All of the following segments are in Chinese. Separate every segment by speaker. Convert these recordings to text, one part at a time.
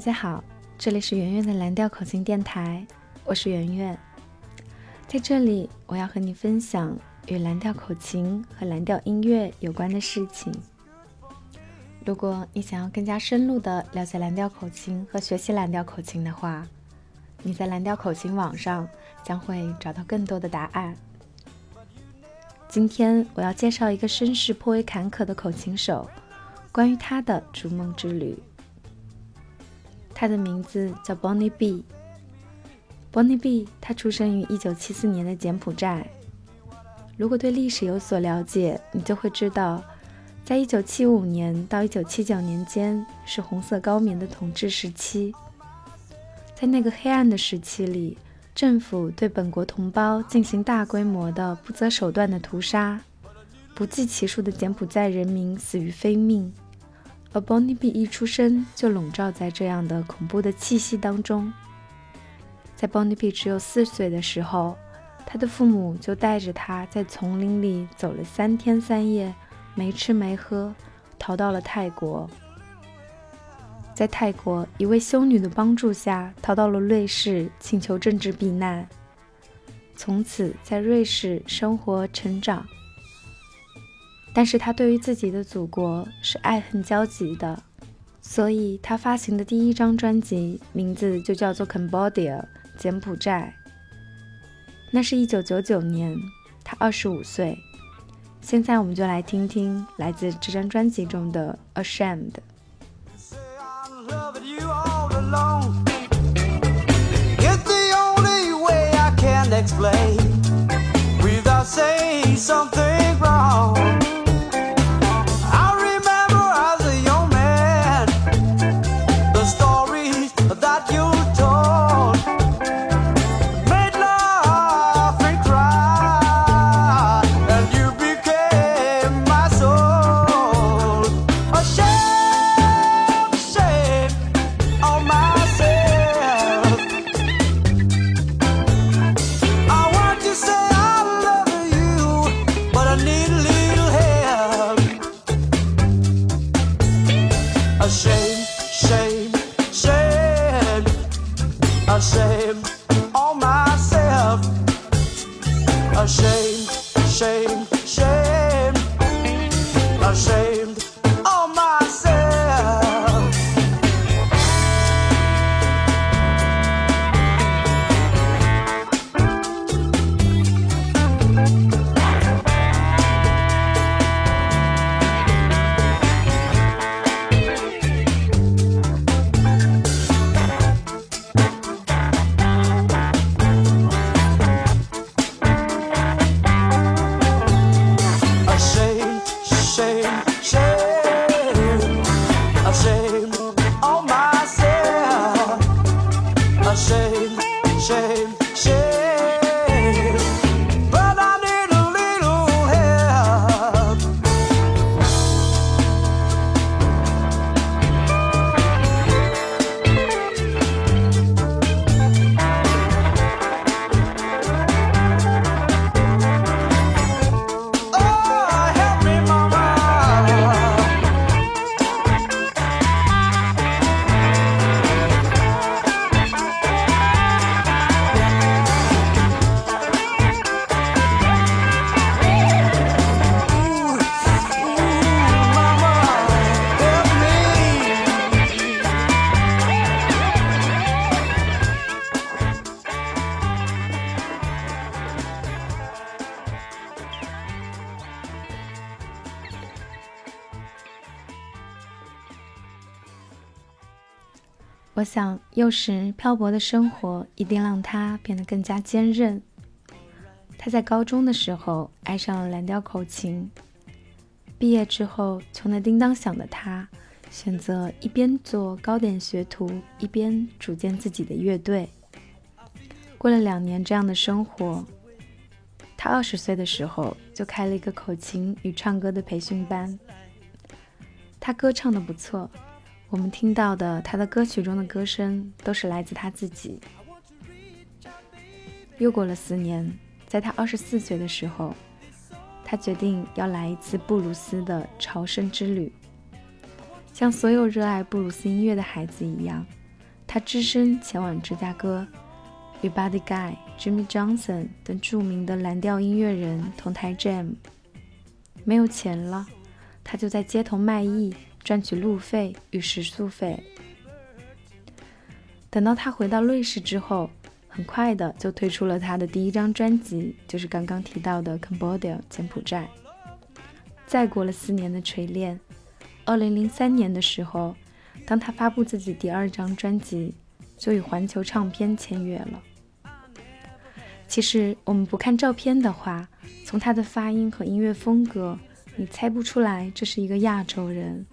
Speaker 1: 大家好，这里是圆圆的蓝调口琴电台，我是圆圆。在这里，我要和你分享与蓝调口琴和蓝调音乐有关的事情。如果你想要更加深入的了解蓝调口琴和学习蓝调口琴的话，你在蓝调口琴网上将会找到更多的答案。今天我要介绍一个身世颇为坎坷的口琴手，关于他的逐梦之旅。他的名字叫 Bonnie B。Bonnie B，他出生于1974年的柬埔寨。如果对历史有所了解，你就会知道，在1975年到1979年间是红色高棉的统治时期。在那个黑暗的时期里，政府对本国同胞进行大规模的、不择手段的屠杀，不计其数的柬埔寨人民死于非命。而 Bonnie B 一出生就笼罩在这样的恐怖的气息当中。在 Bonnie B 只有四岁的时候，他的父母就带着他在丛林里走了三天三夜，没吃没喝，逃到了泰国。在泰国一位修女的帮助下，逃到了瑞士，请求政治避难。从此在瑞士生活成长。但是他对于自己的祖国是爱恨交集的，所以他发行的第一张专辑名字就叫做《Cambodia》。柬埔寨，那是一九九九年，他二十五岁。现在我们就来听听来自这张专辑中的《Ashamed》。我想，幼时漂泊的生活一定让他变得更加坚韧。他在高中的时候爱上了蓝调口琴，毕业之后穷得叮当响的他，选择一边做糕点学徒，一边组建自己的乐队。过了两年这样的生活，他二十岁的时候就开了一个口琴与唱歌的培训班。他歌唱的不错。我们听到的他的歌曲中的歌声，都是来自他自己。又过了四年，在他二十四岁的时候，他决定要来一次布鲁斯的朝圣之旅。像所有热爱布鲁斯音乐的孩子一样，他只身前往芝加哥，与 Buddy Guy、Jimmy Johnson 等著名的蓝调音乐人同台 jam。没有钱了，他就在街头卖艺，赚取路费与食宿费。等到他回到瑞士之后，很快的就推出了他的第一张专辑，就是刚刚提到的《Cambodia》柬埔寨。再过了四年的锤炼，二零零三年的时候，当他发布自己第二张专辑，就与环球唱片签约了。其实我们不看照片的话，从他的发音和音乐风格，你猜不出来这是一个亚洲人，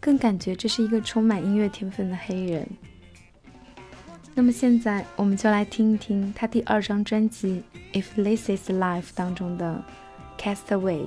Speaker 1: 更感觉这是一个充满音乐天分的黑人。那么现在，我们就来听一听他第二张专辑《If This Is Life》当中的《Castaway》。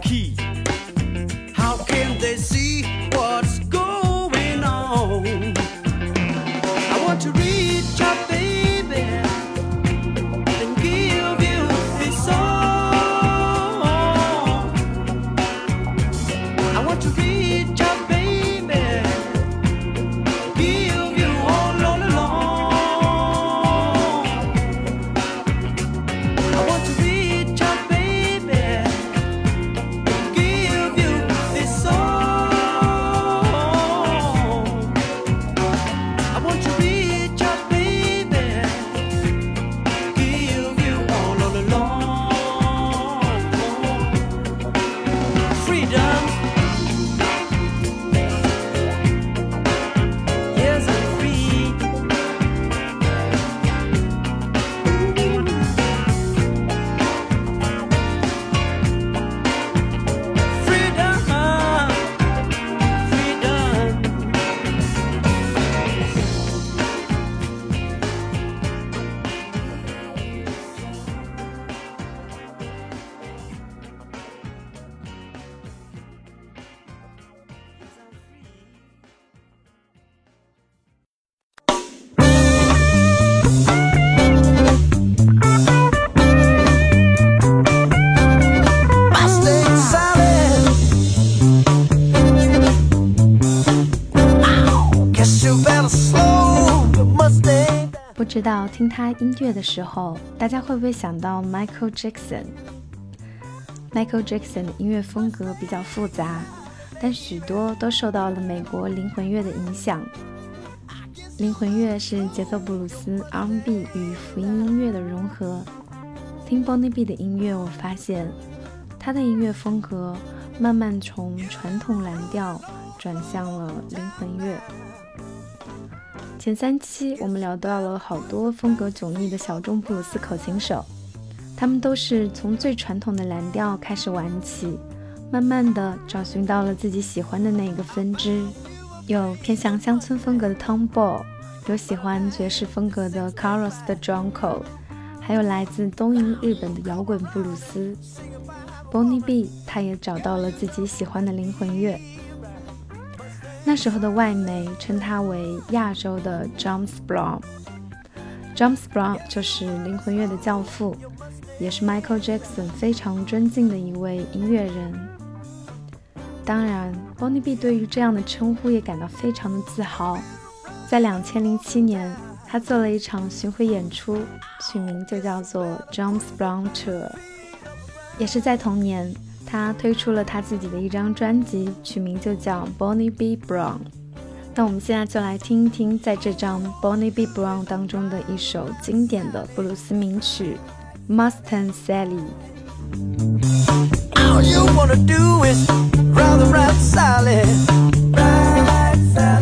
Speaker 1: Key. 知道听他音乐的时候，大家会不会想到 Michael Jackson？Michael Jackson 的音乐风格比较复杂，但许多都受到了美国灵魂乐的影响。灵魂乐是节奏布鲁斯、R&B 与福音音乐的融合。听 Bonnie B 的音乐，我发现他的音乐风格慢慢从传统蓝调转向了灵魂乐。前三期我们聊到了好多风格迥异的小众布鲁斯口琴手，他们都是从最传统的蓝调开始玩起，慢慢的找寻到了自己喜欢的那个分支。有偏向乡村风格的 Tom Ball，有喜欢爵士风格的 Carlos 的 Jonko，还有来自东瀛日本的摇滚布鲁斯。Bonnie B 他也找到了自己喜欢的灵魂乐。那时候的外媒称他为亚洲的 James Brown，James Brown 就是灵魂乐的教父，也是 Michael Jackson 非常尊敬的一位音乐人。当然，Bonnie B 对于这样的称呼也感到非常的自豪。在两千零七年，他做了一场巡回演出，取名就叫做 James Brown Tour。也是在同年。他推出了他自己的一张专辑，取名就叫 Bonnie B Brown。那我们现在就来听一听，在这张 Bonnie B Brown 当中的一首经典的布鲁斯名曲《Mustang Sally》。All you wanna do is ride around Sally. Ride, Sally,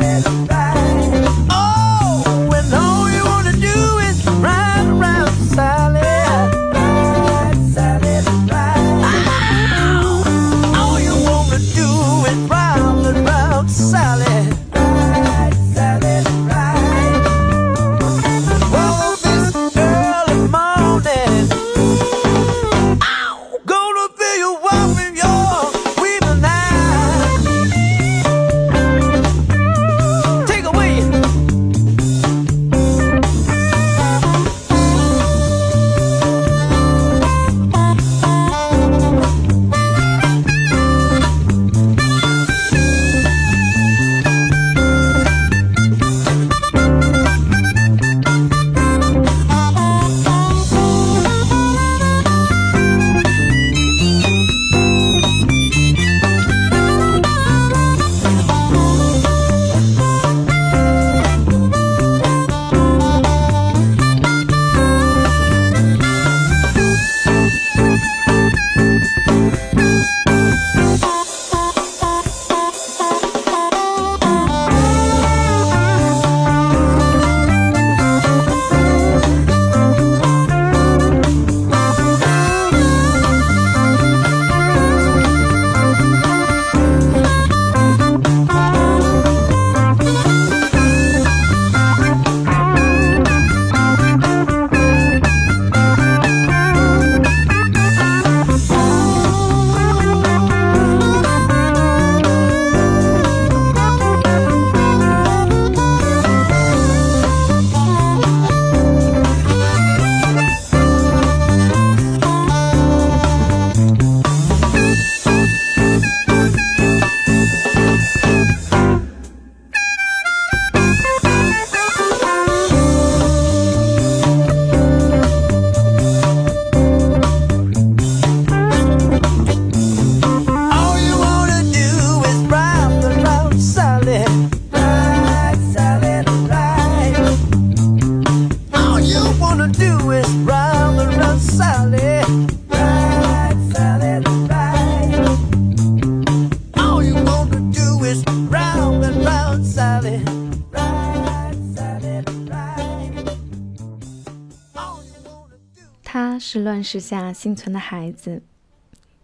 Speaker 1: 是乱世下幸存的孩子。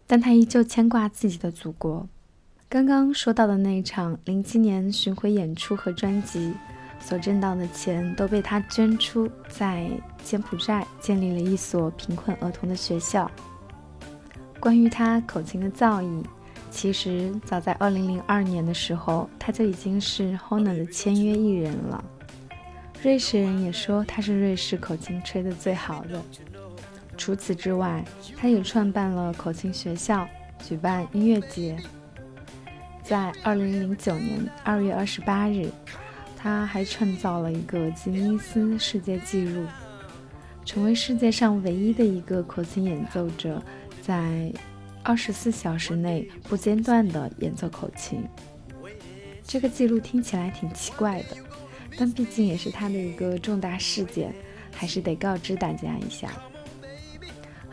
Speaker 1: 但他依旧牵挂自己的祖国。刚刚说到的那一场零七年巡回演出和专辑所挣到的钱，都被他捐出，在柬埔寨建立了一所贫困儿童的学校。关于他口琴的造诣，其实早在二零零二年的时候，他就已经是 Honor 的签约艺人了。瑞士人也说他是瑞士口琴吹得最好的。除此之外，他也创办了口琴学校，举办音乐节。在2009年2月28日，他还创造了一个吉尼斯世界纪录，成为世界上唯一的一个口琴演奏者，在24小时内不间断地演奏口琴。这个记录听起来挺奇怪的，但毕竟也是他的一个重大事件，还是得告知大家一下。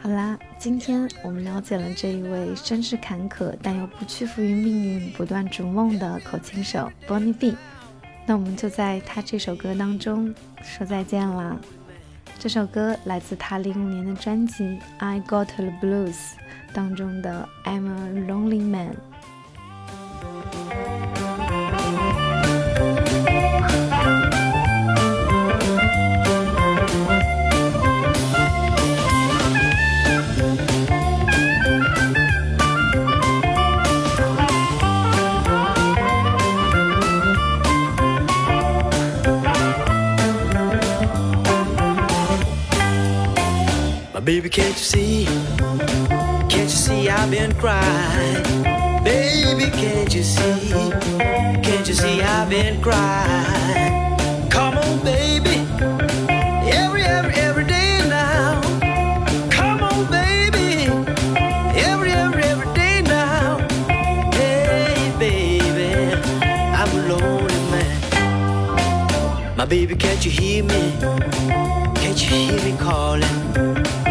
Speaker 1: 好啦，今天我们了解了这一位身世坎坷但又不屈服于命运、不断逐梦的口琴手 Bonnie B。那我们就在他这首歌当中说再见啦。这首歌来自他零五年的专辑《I Got the Blues》当中的《I'm a Lonely Man》。
Speaker 2: baby, can't you see? Can't you see I've been crying? Baby, can't you see? Can't you see I've been crying? Come on, baby. Every, every, every day now. Come on, baby. Every, every, every day now. Hey, baby, I'm a lonely man. My baby, can't you hear me? Can't you hear me calling?